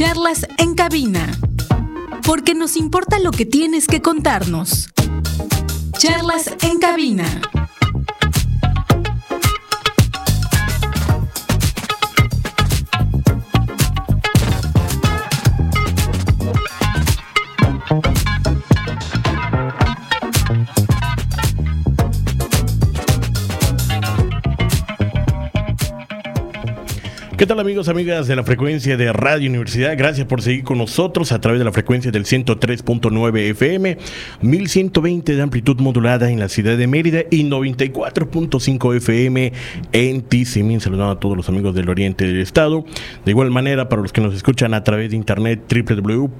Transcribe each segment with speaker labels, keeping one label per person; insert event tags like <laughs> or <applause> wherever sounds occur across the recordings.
Speaker 1: Charlas en cabina. Porque nos importa lo que tienes que contarnos. Charlas en cabina.
Speaker 2: ¿Qué tal amigos, amigas de la frecuencia de Radio Universidad? Gracias por seguir con nosotros a través de la frecuencia del 103.9 FM, 1120 de amplitud modulada en la ciudad de Mérida y 94.5 FM en Tizimín. Saludando a todos los amigos del oriente del estado. De igual manera, para los que nos escuchan a través de internet, www.wadi.mx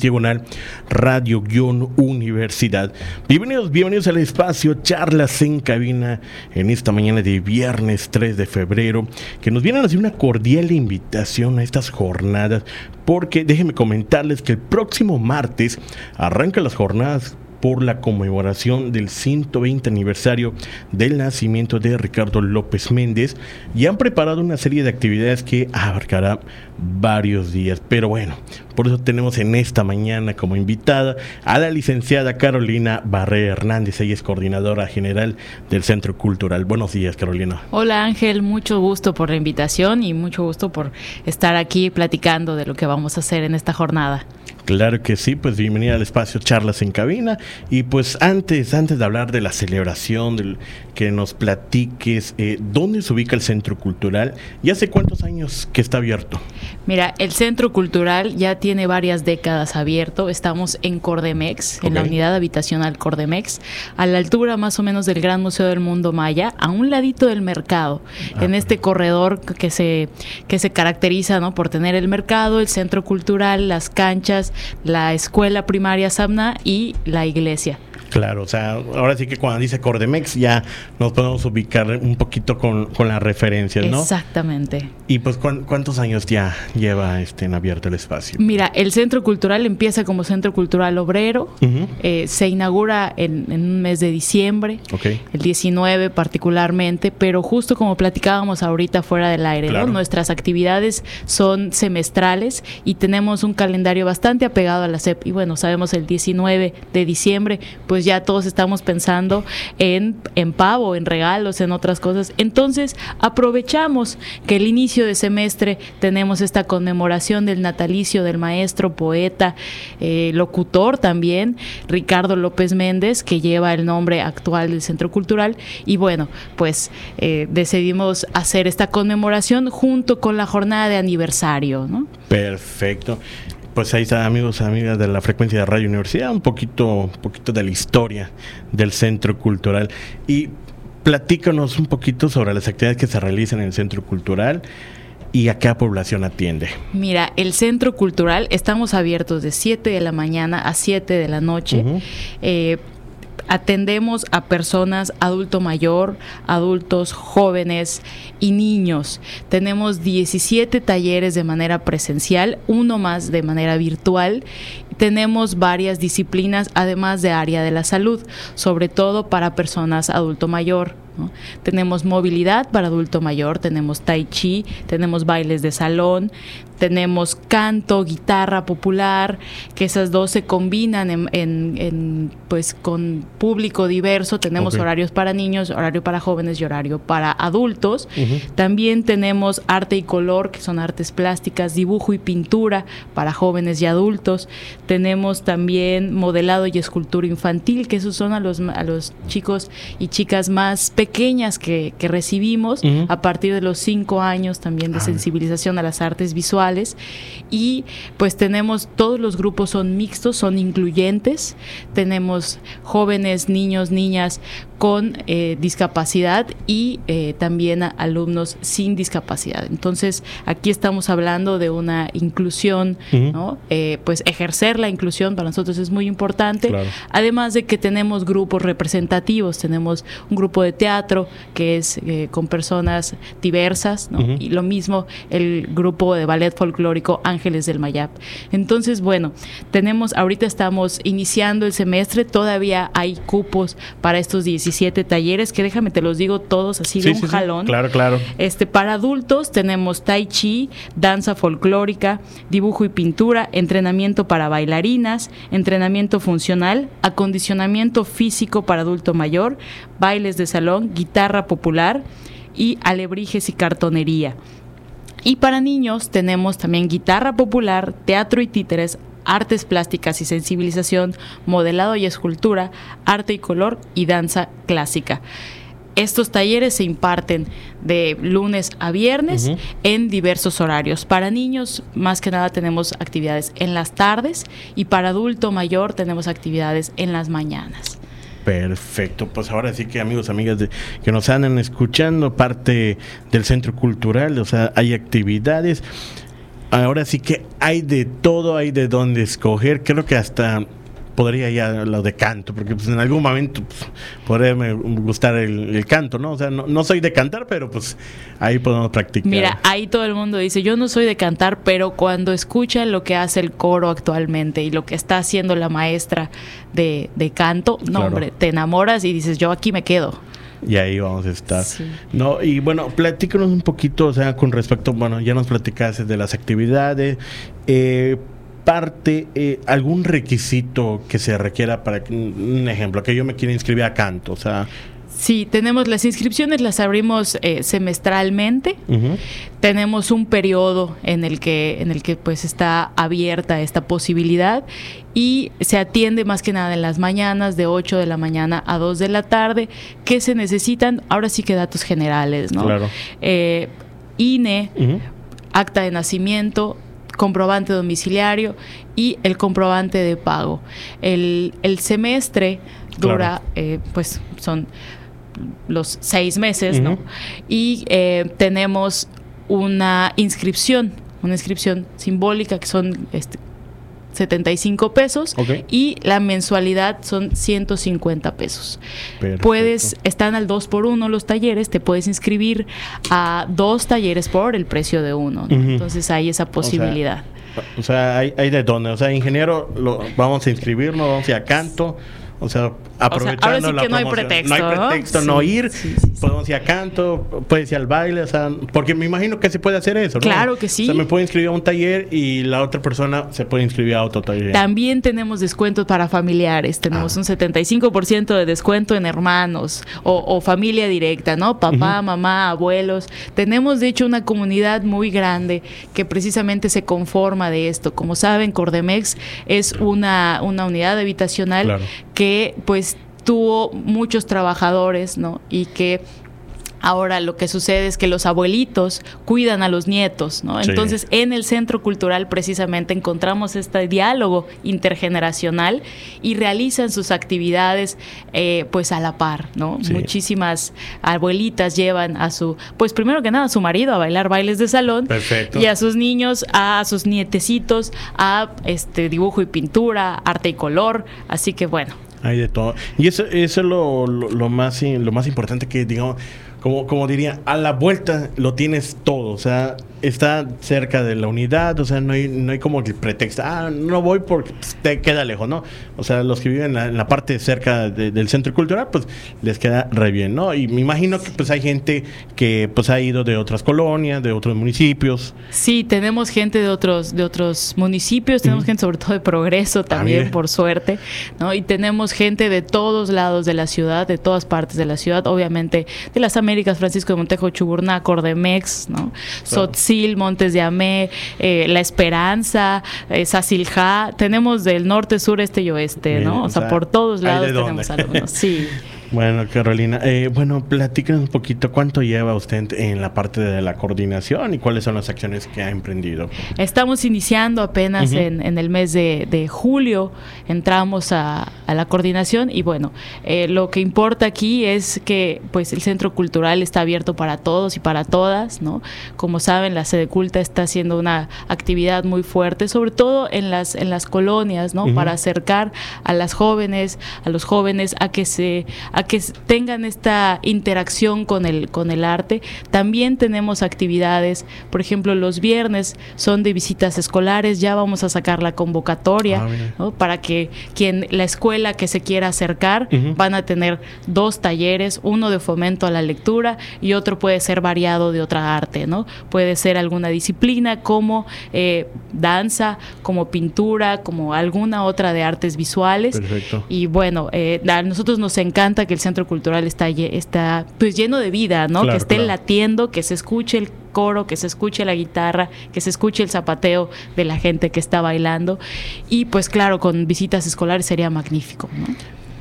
Speaker 2: diagonal radio-universidad. Bienvenidos, bienvenidos al espacio Charlas en Cabina en esta mañana de viernes 3 de febrero que nos vienen a hacer una cordial invitación a estas jornadas, porque déjenme comentarles que el próximo martes arrancan las jornadas por la conmemoración del 120 aniversario del nacimiento de Ricardo López Méndez y han preparado una serie de actividades que abarcará varios días. Pero bueno, por eso tenemos en esta mañana como invitada a la licenciada Carolina Barré Hernández, ella es coordinadora general del Centro Cultural. Buenos días, Carolina.
Speaker 3: Hola Ángel, mucho gusto por la invitación y mucho gusto por estar aquí platicando de lo que vamos a hacer en esta jornada.
Speaker 2: Claro que sí, pues bienvenida al espacio Charlas en Cabina. Y pues antes, antes de hablar de la celebración, del, que nos platiques eh, dónde se ubica el Centro Cultural y hace cuántos años que está abierto.
Speaker 3: Mira, el Centro Cultural ya tiene varias décadas abierto. Estamos en Cordemex, en la unidad habitacional Cordemex, a la altura más o menos del Gran Museo del Mundo Maya, a un ladito del mercado, ah, en este corredor que se, que se caracteriza ¿no? por tener el mercado, el Centro Cultural, las canchas, la escuela primaria Samna y la iglesia.
Speaker 2: Claro, o sea, ahora sí que cuando dice Cordemex ya nos podemos ubicar un poquito con, con las referencias, ¿no?
Speaker 3: Exactamente.
Speaker 2: ¿Y pues cuántos años ya lleva este en abierto el espacio?
Speaker 3: Mira, el Centro Cultural empieza como Centro Cultural Obrero, eh, se inaugura en, un mes de diciembre, el 19 particularmente, pero justo como platicábamos ahorita fuera del aire, ¿no? Nuestras actividades son semestrales y tenemos un calendario bastante apegado a la SEP. Y bueno, sabemos el 19 de diciembre, pues pues ya todos estamos pensando en, en pavo, en regalos, en otras cosas. Entonces, aprovechamos que el inicio de semestre tenemos esta conmemoración del natalicio del maestro, poeta, eh, locutor también, Ricardo López Méndez, que lleva el nombre actual del Centro Cultural. Y bueno, pues eh, decidimos hacer esta conmemoración junto con la jornada de aniversario. ¿no?
Speaker 2: Perfecto. Pues ahí está, amigos y amigas de la frecuencia de Radio Universidad, un poquito, un poquito de la historia del Centro Cultural. Y platícanos un poquito sobre las actividades que se realizan en el Centro Cultural y a qué población atiende.
Speaker 3: Mira, el Centro Cultural estamos abiertos de 7 de la mañana a 7 de la noche atendemos a personas adulto mayor, adultos jóvenes y niños. Tenemos 17 talleres de manera presencial, uno más de manera virtual. Tenemos varias disciplinas además de área de la salud, sobre todo para personas adulto mayor. Tenemos movilidad para adulto mayor, tenemos tai chi, tenemos bailes de salón, tenemos canto, guitarra popular, que esas dos se combinan en, pues con público diverso. Tenemos horarios para niños, horario para jóvenes y horario para adultos. También tenemos arte y color, que son artes plásticas, dibujo y pintura para jóvenes y adultos. Tenemos también modelado y escultura infantil, que esos son a los, a los chicos y chicas más pequeñas que, recibimos a partir de los cinco años también de ah. sensibilización a las artes visuales. Y pues tenemos, todos los grupos son mixtos, son incluyentes, tenemos jóvenes, niños, niñas con eh, discapacidad y eh, también alumnos sin discapacidad. Entonces, aquí estamos hablando de una inclusión, ¿no? Eh, pues ejercer la inclusión para nosotros es muy importante. Además de que tenemos grupos representativos, tenemos un grupo de teatro que es con personas diversas, ¿no? Y lo mismo el grupo de ballet folclórico Ángeles del Mayap. Entonces, bueno, tenemos, ahorita estamos iniciando el semestre, todavía hay cupos para estos 17 17 talleres, que déjame te los digo todos así de un jalón.
Speaker 2: claro, claro.
Speaker 3: Este, para adultos tenemos tai chi, danza folclórica, dibujo y pintura, entrenamiento para bailarinas, entrenamiento funcional, acondicionamiento físico para adulto mayor, bailes de salón, guitarra popular y alebrijes y cartonería. Y para niños tenemos también guitarra popular, teatro y títeres, artes plásticas y sensibilización, modelado y escultura, arte y color y danza clásica. Estos talleres se imparten de lunes a viernes en diversos horarios. Para niños, más que nada, tenemos actividades en las tardes y para adulto mayor tenemos actividades en las mañanas.
Speaker 2: Perfecto, pues ahora sí que amigos, amigas de, que nos andan escuchando, parte del centro cultural, o sea, hay actividades. Ahora sí que hay de todo, hay de dónde escoger. Creo que hasta podría ya lo de canto, porque pues en algún momento pues, podría me gustar el, canto, ¿no? O sea, no, soy de cantar, pero pues ahí podemos practicar.
Speaker 3: Mira, ahí todo el mundo dice, yo no soy de cantar, pero cuando escuchan lo que hace el coro actualmente y lo que está haciendo la maestra de, canto, no, hombre, te enamoras y dices, yo aquí me quedo.
Speaker 2: Y ahí vamos a estar. No, y bueno, platícanos un poquito, o sea, con respecto, bueno, ya nos platicaste de las actividades, eh, parte eh, algún requisito que se requiera para un ejemplo que yo me quiera inscribir a canto o sea
Speaker 3: Sí, tenemos las inscripciones, las abrimos eh, semestralmente. Tenemos un periodo en el que, en el que pues está abierta esta posibilidad y se atiende más que nada en las mañanas, de 8 de la mañana a 2 de la tarde. ¿Qué se necesitan? Ahora sí que datos generales, ¿no? Claro. Eh, INE, acta de nacimiento, comprobante domiciliario y el comprobante de pago. El, semestre dura, eh, pues son los seis meses, ¿no? Y eh, tenemos una inscripción, una inscripción simbólica que son este, 75 pesos y la mensualidad son 150 pesos. Puedes, están al 2 por 1 los talleres, te puedes inscribir a dos talleres por el precio de uno. Entonces hay esa posibilidad.
Speaker 2: O sea, hay, hay, de dónde. O sea, ingeniero, lo, vamos a inscribirnos, vamos a canto. O sea, aprovechando
Speaker 3: ahora sí que no hay pretexto.
Speaker 2: No hay pretexto no ir. podemos ir a canto, puedes ir al baile, o sea, porque me imagino que se puede hacer eso, ¿no?
Speaker 3: Claro que sí.
Speaker 2: O sea, me puedo inscribir a un taller y la otra persona se puede inscribir a otro taller.
Speaker 3: También tenemos descuentos para familiares. Tenemos ah. un 75% de descuento en hermanos o, familia directa, ¿no? Papá, mamá, abuelos. Tenemos, de hecho, una comunidad muy grande que precisamente se conforma de esto. Como saben, Cordemex es una, una unidad habitacional que, pues, tuvo muchos trabajadores, ¿no? Y que Ahora lo que sucede es que los abuelitos cuidan a los nietos, ¿no? Entonces en el centro cultural precisamente encontramos este diálogo intergeneracional y realizan sus actividades eh, pues a la par, ¿no? Muchísimas abuelitas llevan a su, pues primero que nada a su marido a bailar bailes de salón y a sus niños, a sus nietecitos a este dibujo y pintura, arte y color, así que bueno,
Speaker 2: hay de todo. Y eso, eso es lo, lo, más, lo más importante que, digamos, como, como diría, a la vuelta lo tienes todo. O sea, está cerca de la unidad, o sea, no hay, no hay como el pretexto, ah, no voy porque te queda lejos, ¿no? O sea, los que viven en la, parte cerca del centro cultural, pues les queda re bien, ¿no? Y me imagino que pues hay gente que pues ha ido de otras colonias, de otros municipios.
Speaker 3: Sí, tenemos gente de otros, de otros municipios, tenemos gente sobre todo de Progreso ah, también, por suerte, ¿no? Y tenemos gente de todos lados de la ciudad, de todas partes de la ciudad, obviamente de las Américas, Francisco de Montejo, Chuburná, Cordemex, ¿no? Montes de Amé, eh, La Esperanza, eh, tenemos del norte, sur, este y oeste, ¿no? O, sea, por todos lados tenemos alumnos. Sí. <laughs>
Speaker 2: Bueno, Carolina, eh, bueno, platícanos un poquito cuánto lleva usted en la parte de la coordinación y cuáles son las acciones que ha emprendido.
Speaker 3: Estamos iniciando apenas en, el mes de, julio, entramos a, la coordinación y bueno, eh, lo que importa aquí es que pues el Centro Cultural está abierto para todos y para todas, ¿no? Como saben, la sede culta está haciendo una actividad muy fuerte, sobre todo en las, en las colonias, ¿no? Para acercar a las jóvenes, a los jóvenes a que se a que tengan esta interacción con el, con el arte. También tenemos actividades, por ejemplo, los viernes son de visitas escolares, ya vamos a sacar la convocatoria ah, para que quien la escuela que se quiera acercar van a tener dos talleres, uno de fomento a la lectura y otro puede ser variado de otra arte, ¿no? Puede ser alguna disciplina como eh, danza, como pintura, como alguna otra de artes visuales. Perfecto. Y bueno, eh, a nosotros nos encanta que el centro cultural está, está pues lleno de vida, ¿no? que esté latiendo, que se escuche el coro, que se escuche la guitarra, que se escuche el zapateo de la gente que está bailando. Y pues claro, con visitas escolares sería magnífico, ¿no?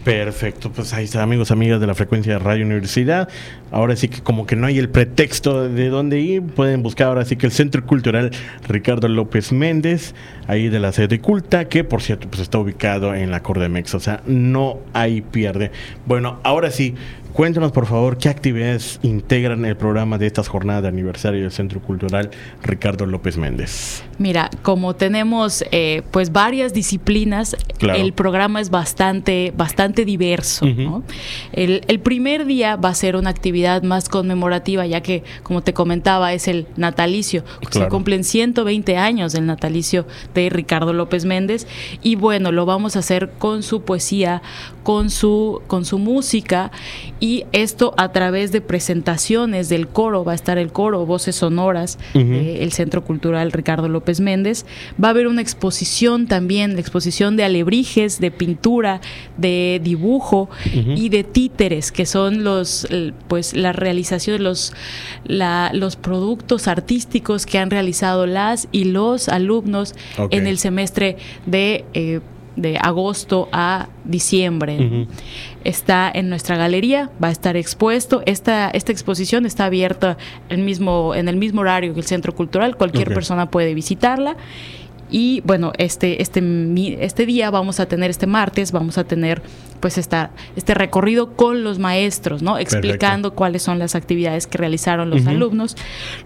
Speaker 2: Perfecto, pues ahí está, amigos, amigas de la frecuencia de Radio Universidad. Ahora sí que como que no hay el pretexto de dónde ir, pueden buscar ahora sí que el Centro Cultural Ricardo López Méndez, ahí de la sede culta, que por cierto pues está ubicado en la Cordemex, o sea, no hay pierde. Bueno, ahora sí, Cuéntanos, por favor, qué actividades integran el programa de estas jornadas de aniversario del Centro Cultural Ricardo López Méndez.
Speaker 3: Mira, como tenemos eh, pues varias disciplinas, el programa es bastante, bastante diverso. el, primer día va a ser una actividad más conmemorativa, ya que, como te comentaba, es el natalicio. Se cumplen 120 años del natalicio de Ricardo López Méndez. Y bueno, lo vamos a hacer con su poesía, con su, con su música y esto a través de presentaciones del coro, va a estar el coro Voces Sonoras, del Centro Cultural Ricardo López Méndez, va a haber una exposición también, la exposición de alebrijes, de pintura, de dibujo y de títeres, que son los, pues la realización de los, los productos artísticos que han realizado las y los alumnos en el semestre de... Eh, de agosto a diciembre. Está en nuestra galería, va a estar expuesto. Esta, esta exposición está abierta el mismo, en el mismo horario que el Centro Cultural, cualquier persona puede visitarla. Y bueno, este, este, este día vamos a tener, este martes, vamos a tener pues esta, este recorrido con los maestros, ¿no? Explicando cuáles son las actividades que realizaron los alumnos.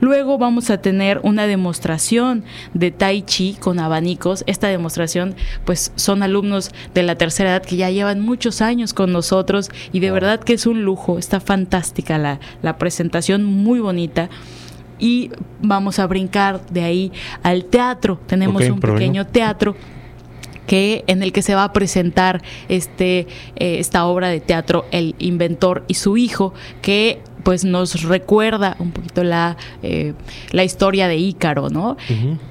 Speaker 3: Luego vamos a tener una demostración de Tai Chi con abanicos. Esta demostración, pues son alumnos de la tercera edad que ya llevan muchos años con nosotros y de verdad que es un lujo. Está fantástica la, la presentación, muy bonita y vamos a brincar de ahí al teatro. Tenemos un pequeño teatro que en el que se va a presentar este eh, esta obra de teatro El inventor y su hijo que pues nos recuerda un poquito la, eh, la historia de Ícaro, ¿no?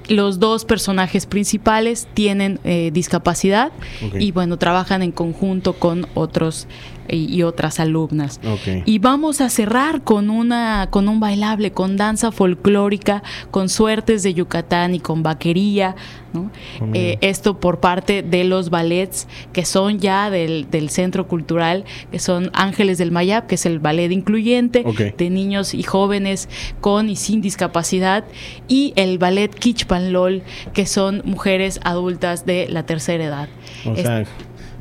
Speaker 3: Los dos personajes principales tienen eh, discapacidad y bueno, trabajan en conjunto con otros y, otras alumnas. Y vamos a cerrar con una con un bailable, con danza folclórica, con suertes de Yucatán y con vaquería. Eh, esto por parte de los ballets que son ya del, Centro Cultural, que son Ángeles del Mayab, que es el ballet incluyente de niños y jóvenes con y sin discapacidad, y el ballet Kichpanlol, que son mujeres adultas de la tercera edad.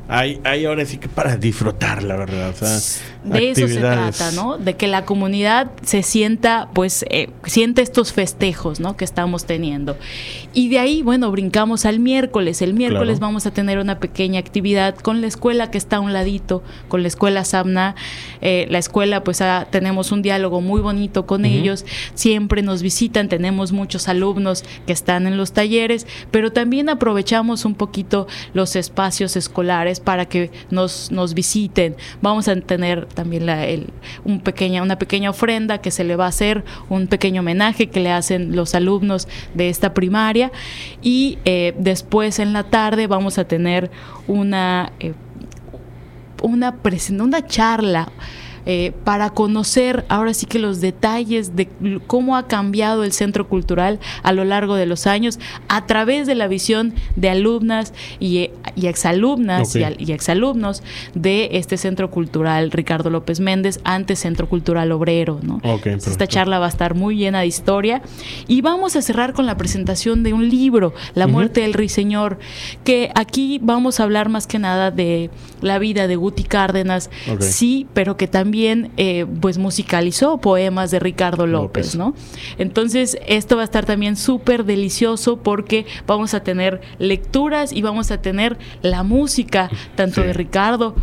Speaker 2: Hay, hay ahora sí que para disfrutar, la verdad.
Speaker 3: de eso se trata, ¿no? De que la comunidad se sienta, pues, eh, siente estos festejos, ¿no? Que estamos teniendo. Y de ahí, bueno, brincamos al miércoles. El miércoles vamos a tener una pequeña actividad con la escuela que está a un ladito, con la escuela Samna. Eh, la escuela, pues, tenemos un diálogo muy bonito con ellos. Siempre nos visitan, tenemos muchos alumnos que están en los talleres, pero también aprovechamos un poquito los espacios escolares para que nos, nos visiten. Vamos a tener también la, un pequeña, una pequeña ofrenda que se le va a hacer, un pequeño homenaje que le hacen los alumnos de esta primaria y eh, después en la tarde vamos a tener una, eh, una, una charla eh, para conocer ahora sí que los detalles de cómo ha cambiado el centro cultural a lo largo de los años a través de la visión de alumnas y, exalumnas y, exalumnos de este centro cultural Ricardo López Méndez, antes Centro Cultural Obrero. ¿no? Esta charla va a estar muy llena de historia y vamos a cerrar con la presentación de un libro, La muerte del Ruiseñor, que aquí vamos a hablar más que nada de la vida de Guti Cárdenas, sí, pero que también también eh, pues musicalizó poemas de Ricardo López,
Speaker 2: López.
Speaker 3: ¿no? Entonces esto va a estar también súper delicioso porque vamos a tener lecturas y vamos a tener la música tanto
Speaker 2: Sí.
Speaker 3: de Ricardo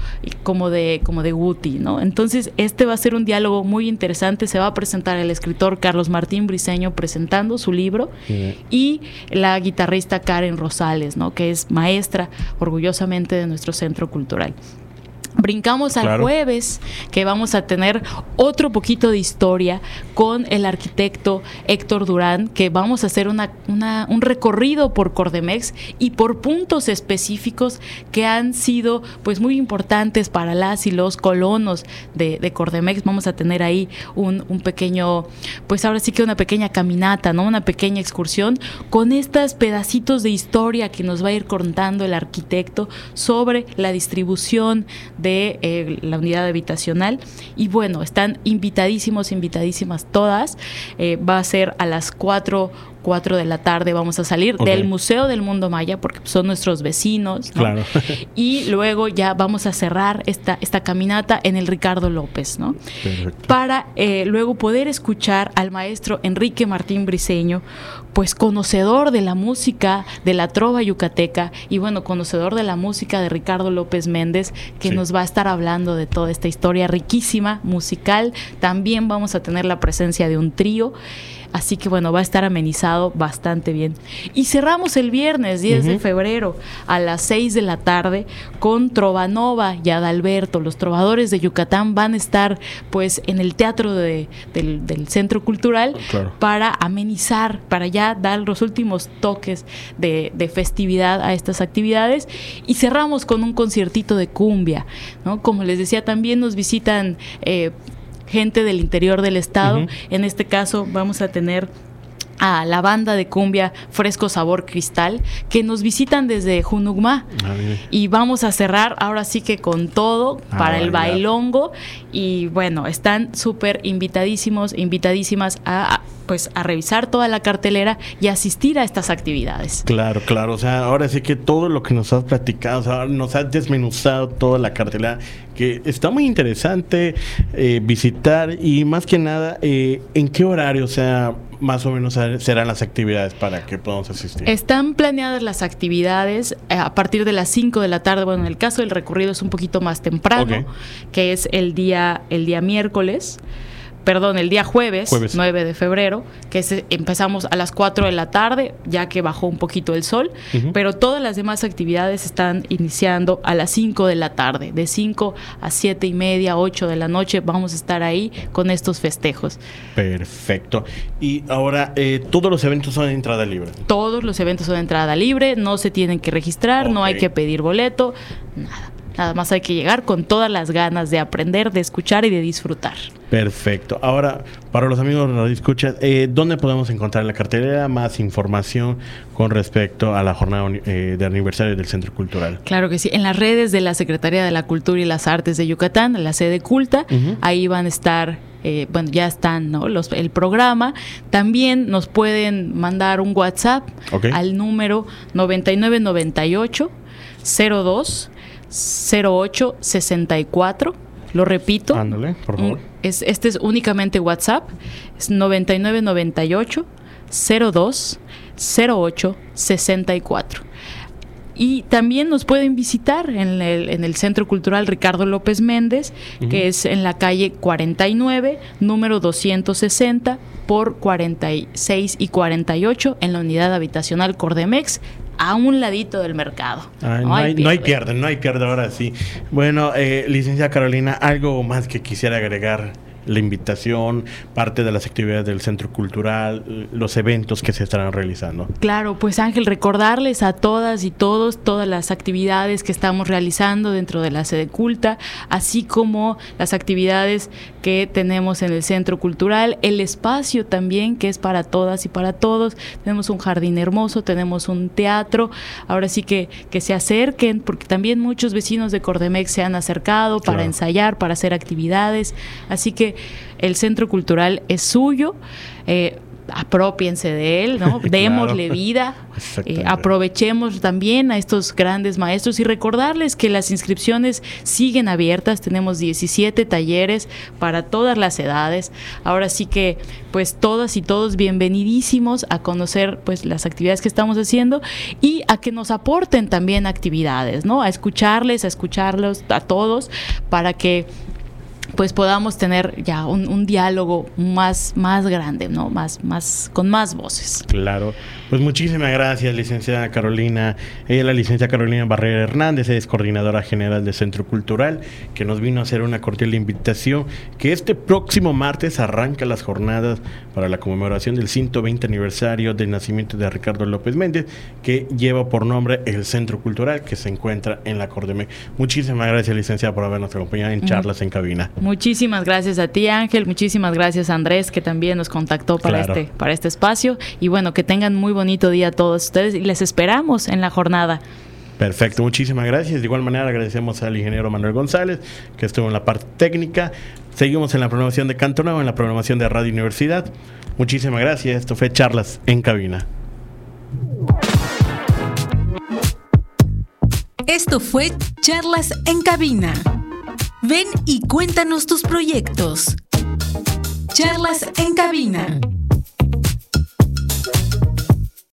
Speaker 3: como de como de Guti, ¿no? Entonces este va a ser un diálogo muy interesante. Se va a presentar el escritor Carlos Martín Briceño presentando su libro
Speaker 2: Sí.
Speaker 3: y la guitarrista Karen Rosales, ¿no? Que es maestra orgullosamente de nuestro centro cultural. Brincamos al
Speaker 2: Claro.
Speaker 3: jueves, que vamos a tener otro poquito de historia con el arquitecto Héctor Durán, que vamos a hacer una, una- un recorrido por Cordemex y por puntos específicos que han sido pues muy importantes para las y los colonos de, de Cordemex. Vamos a tener ahí un, un pequeño, pues ahora sí que una pequeña caminata, ¿no? Una pequeña excursión con estos pedacitos de historia que nos va a ir contando el arquitecto sobre la distribución de eh, la unidad habitacional. Y bueno, están invitadísimos, invitadísimas todas. Eh, va a ser a las 4, 4 de la tarde. Vamos a salir del Museo del Mundo Maya porque son nuestros vecinos. ¿no?
Speaker 2: Claro. <laughs>
Speaker 3: Y luego ya vamos a cerrar esta, esta caminata en el Ricardo López, ¿no?
Speaker 2: Perfecto.
Speaker 3: para eh, luego poder escuchar al maestro Enrique Martín Briceño, pues conocedor de la música de la trova yucateca y bueno, conocedor de la música de Ricardo López Méndez, que
Speaker 2: Sí.
Speaker 3: nos va a estar hablando de toda esta historia riquísima musical. También vamos a tener la presencia de un trío. Así que bueno, va a estar amenizado bastante bien. Y cerramos el viernes 10 de febrero a las 6 de la tarde con Trovanova y Adalberto. Los trovadores de Yucatán van a estar pues en el teatro de- del, del Centro Cultural
Speaker 2: Claro.
Speaker 3: para amenizar, para ya dar los últimos toques de, de festividad a estas actividades. Y cerramos con un conciertito de cumbia. ¿no? Como les decía, también nos visitan... eh, gente del interior del estado. En este caso vamos a tener a la banda de cumbia Fresco Sabor Cristal que nos visitan desde Junugma.
Speaker 2: Ah.
Speaker 3: Y vamos a cerrar ahora sí que con todo para el
Speaker 2: bailar.
Speaker 3: bailongo. Y bueno, están súper invitadísimos, invitadísimas a, a, pues a revisar toda la cartelera y asistir a estas actividades.
Speaker 2: Claro, claro. O sea, ahora sí que todo lo que nos has platicado, o sea, nos has desmenuzado toda la cartelera, que está muy interesante eh, visitar y más que nada, eh, ¿en qué horario, o sea, más o menos serán las actividades para que podamos asistir?
Speaker 3: Están planeadas las actividades eh, a partir de las 5 de la tarde. Bueno, en el caso del recorrido es un poquito más temprano, que es el día, el día miércoles. Perdón, el día jueves,
Speaker 2: Jueves.
Speaker 3: 9 de febrero, que empezamos a las 4 de la tarde, ya que bajó un poquito el sol, pero todas las demás actividades están iniciando a las 5 de la tarde, de 5 a 7 y media, 8 de la noche, vamos a estar ahí con estos festejos.
Speaker 2: Perfecto. Y ahora, eh, todos los eventos son de entrada libre.
Speaker 3: Todos los eventos son de entrada libre, no se tienen que registrar, no hay que pedir boleto, nada. Nada más hay que llegar con todas las ganas de aprender, de escuchar y de disfrutar.
Speaker 2: Perfecto. Ahora, para los amigos de Radio Escucha, eh, ¿dónde podemos encontrar la cartelera? Más información con respecto a la jornada eh, de aniversario del Centro Cultural.
Speaker 3: Claro que sí. En las redes de la Secretaría de la Cultura y las Artes de Yucatán, la sede culta, ahí van a estar, eh, bueno, ya están, ¿no? Los, el programa. También nos pueden mandar un WhatsApp al número 9998 02 08 64. Lo repito.
Speaker 2: Ándale, por favor.
Speaker 3: Mm, Es, este es únicamente WhatsApp. Es 9998 02 08 64. Y también nos pueden visitar en el, en el Centro Cultural Ricardo López Méndez, que es en la calle 49, número 260 por 46 y 48 en la unidad habitacional Cordemex, a un ladito del mercado.
Speaker 2: Ay, no, hay, no hay pierde, no hay pierde ahora sí. Bueno, eh, licenciada Carolina, algo más que quisiera agregar la invitación, parte de las actividades del centro cultural, los eventos que se estarán realizando.
Speaker 3: Claro, pues Ángel, recordarles a todas y todos todas las actividades que estamos realizando dentro de la sede culta, así como las actividades que tenemos en el centro cultural, el espacio también que es para todas y para todos. Tenemos un jardín hermoso, tenemos un teatro, ahora sí que, que se acerquen, porque también muchos vecinos de Cordemex se han acercado para
Speaker 2: Claro.
Speaker 3: ensayar, para hacer actividades, así que el centro cultural es suyo. eh, apropiense de él, ¿no? <laughs> Démosle vida, eh, aprovechemos también a estos grandes maestros y recordarles que las inscripciones siguen abiertas, tenemos 17 talleres para todas las edades, ahora sí que pues todas y todos bienvenidísimos a conocer pues las actividades que estamos haciendo y a que nos aporten también actividades, ¿no? A escucharles, a escucharlos a todos para que pues podamos tener ya un, diálogo más, más grande, ¿no? Más, más, con más voces.
Speaker 2: Claro. Pues muchísimas gracias, licenciada Carolina. Ella, la licenciada Carolina Barrera Hernández, es coordinadora general del Centro Cultural, que nos vino a hacer una cordial invitación, que este próximo martes arranca las jornadas para la conmemoración del 120 aniversario del nacimiento de Ricardo López Méndez, que lleva por nombre el Centro Cultural, que se encuentra en la Cordeme. Muchísimas gracias, licenciada, por habernos acompañado en charlas en cabina.
Speaker 3: Muchísimas gracias a ti, Ángel. Muchísimas gracias Andrés, que también nos contactó para, este, para este espacio. Y bueno, que tengan muy bonito día a todos ustedes y les esperamos en la jornada.
Speaker 2: Perfecto, muchísimas gracias. De igual manera agradecemos al ingeniero Manuel González, que estuvo en la parte técnica. Seguimos en la programación de Canto Nuevo, en la programación de Radio Universidad. Muchísimas gracias. Esto fue Charlas en Cabina.
Speaker 1: Esto fue Charlas en Cabina. Ven y cuéntanos tus proyectos. Charlas en cabina.